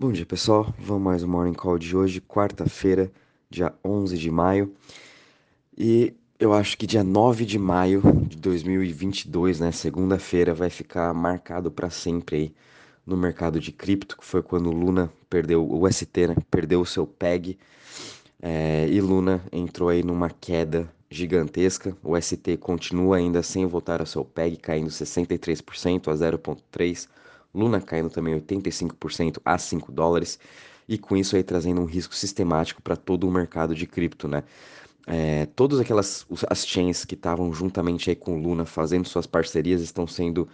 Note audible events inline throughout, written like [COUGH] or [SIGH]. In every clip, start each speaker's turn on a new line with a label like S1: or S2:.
S1: Bom dia, pessoal. Vamos mais um Morning Call de hoje, quarta-feira, dia 11 de maio. E eu acho que dia 9 de maio de 2022, né, segunda-feira, vai ficar marcado para sempre aí no mercado de cripto, que foi quando Luna perdeu o ST, né, perdeu o seu PEG, é, e Luna entrou aí numa queda gigantesca. O ST continua ainda sem voltar ao seu PEG, caindo 63% a 0,3%. Luna caindo também 85% a 5 dólares, e com isso aí trazendo um risco sistemático para todo o mercado de cripto, né? É, todas aquelas as chains que estavam juntamente aí com Luna fazendo suas parcerias estão sendo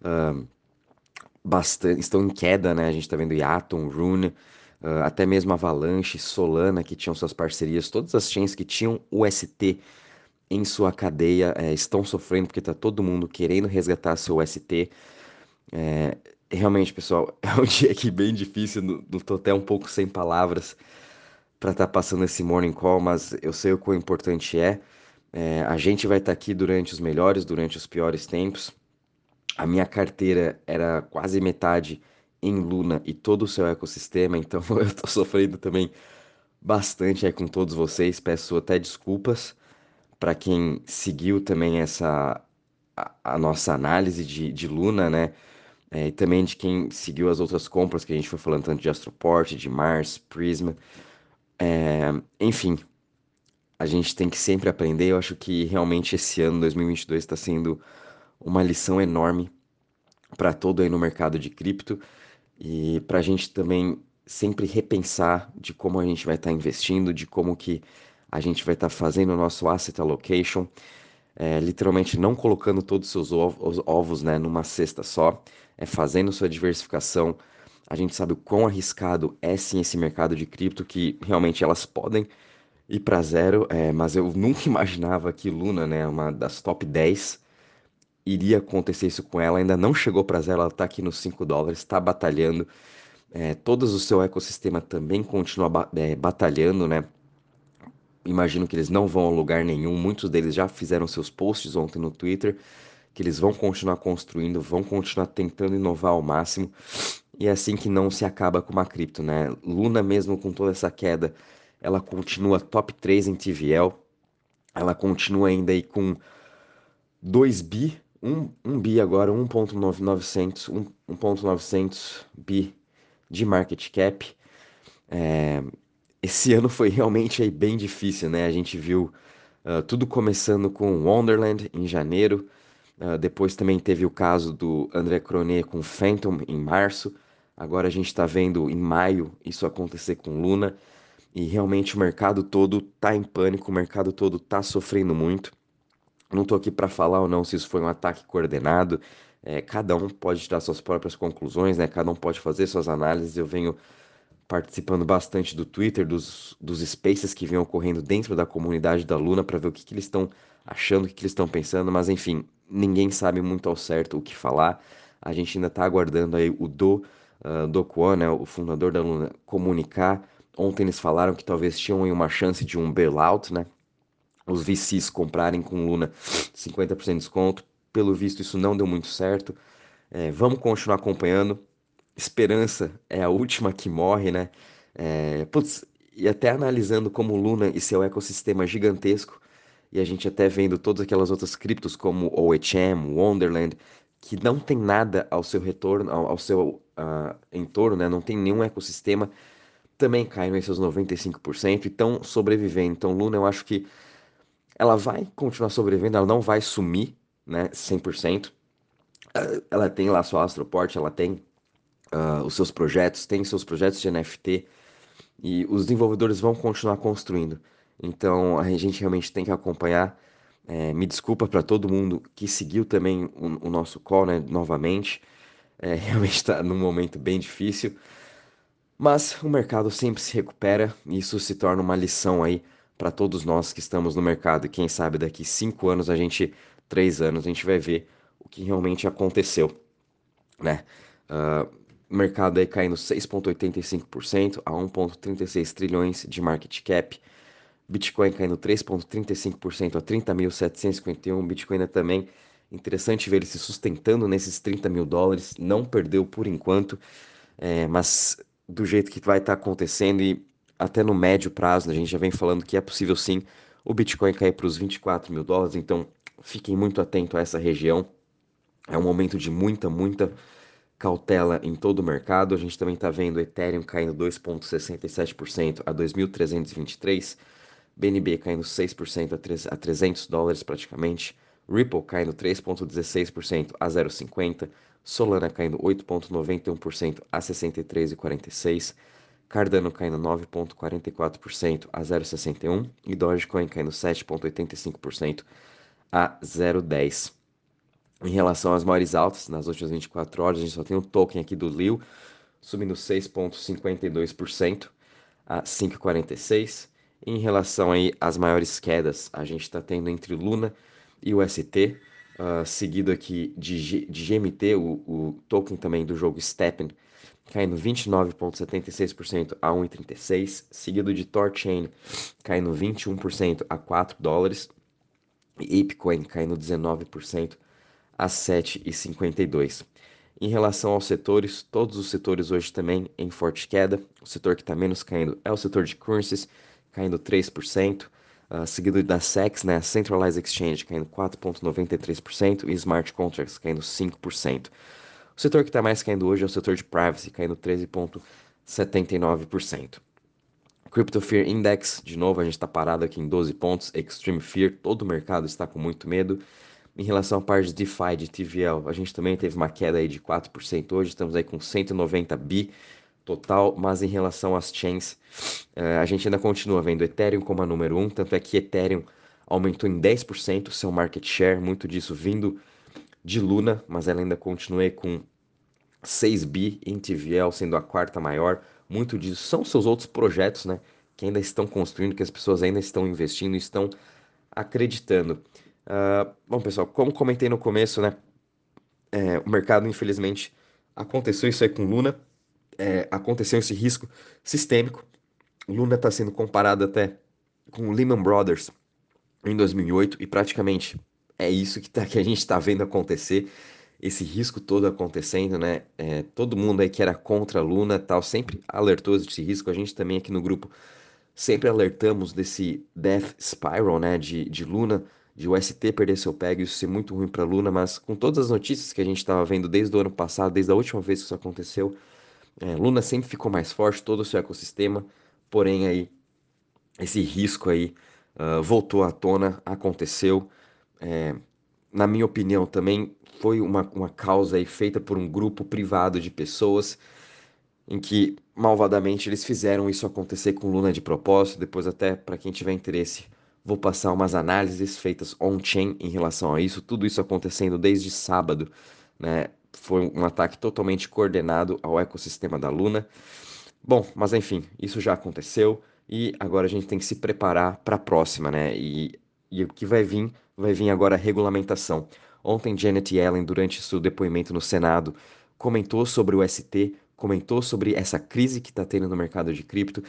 S1: uh, bastante estão em queda, né? A gente está vendo Yatom, Rune, uh, até mesmo Avalanche, Solana que tinham suas parcerias, todas as chains que tinham UST em sua cadeia é, estão sofrendo porque está todo mundo querendo resgatar seu ST. É, realmente, pessoal, [LAUGHS] é um dia aqui bem difícil, tô até um pouco sem palavras para estar tá passando esse morning call, mas eu sei o quão importante é. é a gente vai estar tá aqui durante os melhores, durante os piores tempos. A minha carteira era quase metade em Luna e todo o seu ecossistema, então [LAUGHS] eu estou sofrendo também bastante aí com todos vocês. Peço até desculpas para quem seguiu também essa a, a nossa análise de, de Luna, né? É, e também de quem seguiu as outras compras que a gente foi falando, tanto de Astroport, de Mars, Prisma. É, enfim, a gente tem que sempre aprender. Eu acho que realmente esse ano, 2022, está sendo uma lição enorme para todo aí no mercado de cripto e para a gente também sempre repensar de como a gente vai estar tá investindo, de como que a gente vai estar tá fazendo o nosso asset allocation é, literalmente não colocando todos os seus ovos, ovos né, numa cesta só, é fazendo sua diversificação. A gente sabe o quão arriscado é sim esse mercado de cripto, que realmente elas podem ir para zero, é, mas eu nunca [LAUGHS] imaginava que Luna, né, uma das top 10, iria acontecer isso com ela. Ainda não chegou para zero, ela está aqui nos 5 dólares, está batalhando. É, todos o seu ecossistema também continua é, batalhando, né? Imagino que eles não vão a lugar nenhum. Muitos deles já fizeram seus posts ontem no Twitter, que eles vão continuar construindo, vão continuar tentando inovar ao máximo. E é assim que não se acaba com uma cripto, né? Luna, mesmo com toda essa queda, ela continua top 3 em TVL. Ela continua ainda aí com 2 bi, 1, 1 bi agora, 1.900, 1.900 bi de market cap. É, esse ano foi realmente aí bem difícil, né? A gente viu uh, tudo começando com Wonderland em janeiro, uh, depois também teve o caso do André Cronet com Phantom em março, agora a gente está vendo em maio isso acontecer com Luna, e realmente o mercado todo tá em pânico, o mercado todo tá sofrendo muito. Não tô aqui para falar ou não se isso foi um ataque coordenado, é, cada um pode tirar suas próprias conclusões, né? Cada um pode fazer suas análises. Eu venho participando bastante do Twitter, dos, dos spaces que vêm ocorrendo dentro da comunidade da Luna para ver o que, que eles estão achando, o que, que eles estão pensando, mas enfim, ninguém sabe muito ao certo o que falar. A gente ainda está aguardando aí o Do, uh, Do Kwon, né, o fundador da Luna, comunicar. Ontem eles falaram que talvez tinham uma chance de um bailout, né? Os VCs comprarem com Luna 50% de desconto. Pelo visto, isso não deu muito certo. É, vamos continuar acompanhando esperança é a última que morre, né? É, putz, e até analisando como Luna e seu ecossistema gigantesco, e a gente até vendo todas aquelas outras criptos como OHM, Wonderland, que não tem nada ao seu retorno, ao, ao seu uh, entorno, né? Não tem nenhum ecossistema, também caem em seus 95% e estão sobrevivendo. Então, Luna, eu acho que ela vai continuar sobrevivendo, ela não vai sumir, né? 100%. Ela tem lá sua Astroport, ela tem uh, os seus projetos, tem seus projetos de NFT e os desenvolvedores vão continuar construindo. Então a gente realmente tem que acompanhar. É, me desculpa para todo mundo que seguiu também o, o nosso call né, novamente. É, [LAUGHS] realmente está num momento bem difícil. Mas o mercado sempre se recupera e isso se torna uma lição aí para todos nós que estamos no mercado. E quem sabe daqui cinco anos, a gente, três anos, a gente vai ver o que realmente aconteceu, né? Uh, mercado aí caindo 6,85% a 1,36 trilhões de market cap. Bitcoin caindo 3,35% a 30.751. Bitcoin também interessante ver ele se sustentando nesses 30 mil dólares. Não perdeu por enquanto, é, mas do jeito que vai estar tá acontecendo e até no médio prazo, né, a gente já vem falando que é possível sim o Bitcoin cair para os 24 mil dólares, então fiquem muito atentos a essa região. É um momento de muita, muita cautela em todo o mercado. A gente também está vendo o Ethereum caindo 2,67% a 2.323, BNB caindo 6% a 300 dólares praticamente, Ripple caindo 3,16% a 0,50%, Solana caindo 8,91% a 63,46%, Cardano caindo 9,44% a 0,61% e Dogecoin caindo 7,85% a 0,10%. Em relação às maiores altas, nas últimas 24 horas, a gente só tem o token aqui do Liu subindo 6,52% a 5,46%. Em relação aí às maiores quedas, a gente está tendo entre Luna e o ST, uh, seguido aqui de, G, de GMT, o, o, token também do jogo Steppen, caindo 29,76% a 1,36, seguido de Torchain, caindo 21% a 4 dólares, e Apecoin caindo 19% a 7,52. Em relação aos setores, todos os setores hoje também em forte queda. O setor que está menos caindo é o setor de currencies, caindo 3%, uh, seguido da SEX, né, Centralized Exchange, caindo 4,93% e Smart Contracts caindo 5%. O setor que está mais caindo hoje é o setor de privacy, caindo 13,79%. Crypto Fear Index, de novo, a gente está parado aqui em 12 pontos. Extreme Fear, todo o mercado está com muito medo. Em relação à parte de DeFi, de TVL, a gente também teve uma queda aí de 4% hoje, estamos aí com 190 bi total, mas em relação às chains, uh, a gente ainda continua vendo Ethereum como a número 1, tanto é que Ethereum aumentou em 10% seu market share, muito disso vindo de Luna, mas ela ainda continua com 6 bi em TVL, sendo a quarta maior. Muito disso são seus outros projetos, né, que ainda estão construindo, que as pessoas ainda estão investindo, estão acreditando. Uh, bom, pessoal, como comentei no começo, né, é, o mercado, infelizmente, aconteceu isso aí com Luna, é, aconteceu esse risco sistêmico. Luna está sendo comparado até com Lehman Brothers em 2008 e praticamente é isso que, tá, que a gente está vendo acontecer, esse risco todo acontecendo, né? É, todo mundo aí que era contra a Luna tal sempre alertou desse risco. A gente também aqui no grupo sempre alertamos desse death spiral, né? De, de Luna, de o ST perder seu peg, isso ser muito ruim para Luna, mas com todas as notícias que a gente estava vendo desde o ano passado, desde a última vez que isso aconteceu, é, Luna sempre ficou mais forte, todo o seu ecossistema, porém aí esse risco aí uh, voltou à tona, aconteceu. É, na minha opinião, também foi uma, uma causa aí feita por um grupo privado de pessoas em que malvadamente eles fizeram isso acontecer com Luna de propósito. Depois, até para quem tiver interesse, vou passar umas análises feitas on-chain em relação a isso. Tudo isso acontecendo desde sábado, né? foi um ataque totalmente coordenado ao ecossistema da Luna. Bom, mas enfim, isso já aconteceu e agora a gente tem que se preparar para a próxima, né? E, e o que vai vir, vai vir agora a regulamentação. Ontem, Janet Yellen, durante seu depoimento no Senado, comentou sobre o ST, comentou sobre essa crise que está tendo no mercado de cripto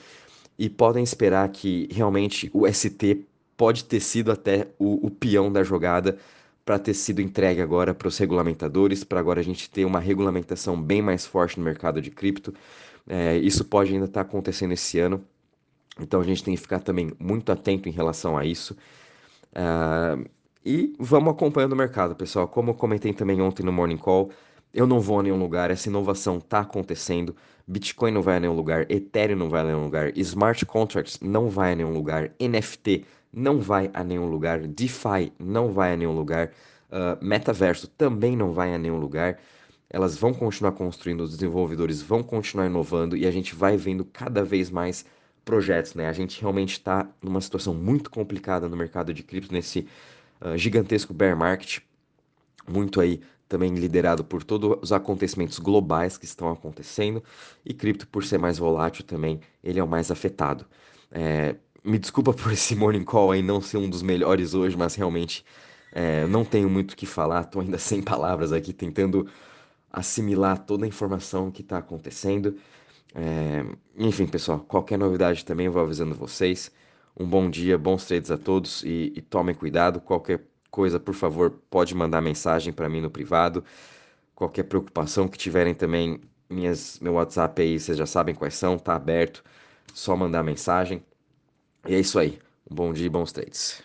S1: e podem esperar que realmente o ST pode ter sido até o, o peão da jogada para ter sido entregue agora para os regulamentadores, para agora a gente ter uma regulamentação bem mais forte no mercado de cripto. É, isso pode ainda estar tá acontecendo esse ano, então a gente tem que ficar também muito atento em relação a isso. Uh, e vamos acompanhando o mercado, pessoal. Como eu comentei também ontem no Morning Call, eu não vou a nenhum lugar, essa inovação está acontecendo. Bitcoin não vai a nenhum lugar, Ethereum não vai a nenhum lugar, Smart Contracts não vai a nenhum lugar, NFT não vai a nenhum lugar, DeFi não vai a nenhum lugar, uh, Metaverso também não vai a nenhum lugar. Elas vão continuar construindo, os desenvolvedores vão continuar inovando e a gente vai vendo cada vez mais projetos, né? A gente realmente está numa situação muito complicada no mercado de cripto, nesse uh, gigantesco bear market, muito aí também liderado por todos os acontecimentos globais que estão acontecendo e cripto por ser mais volátil também ele é o mais afetado. É, me desculpa [LAUGHS] por esse morning call aí não ser um dos melhores hoje, mas realmente é, não tenho muito o que falar, estou ainda [LAUGHS] sem palavras aqui, tentando assimilar toda a informação que está acontecendo. É, enfim, pessoal, qualquer novidade também eu vou avisando vocês. Um bom dia, bons trades a todos e, e tomem cuidado. Qualquer coisa, por favor, pode mandar mensagem para mim no privado. Qualquer preocupação que tiverem também, minhas, meu WhatsApp aí, vocês já sabem quais são, tá aberto. Só mandar mensagem. E é isso aí. Um bom dia e bons trades.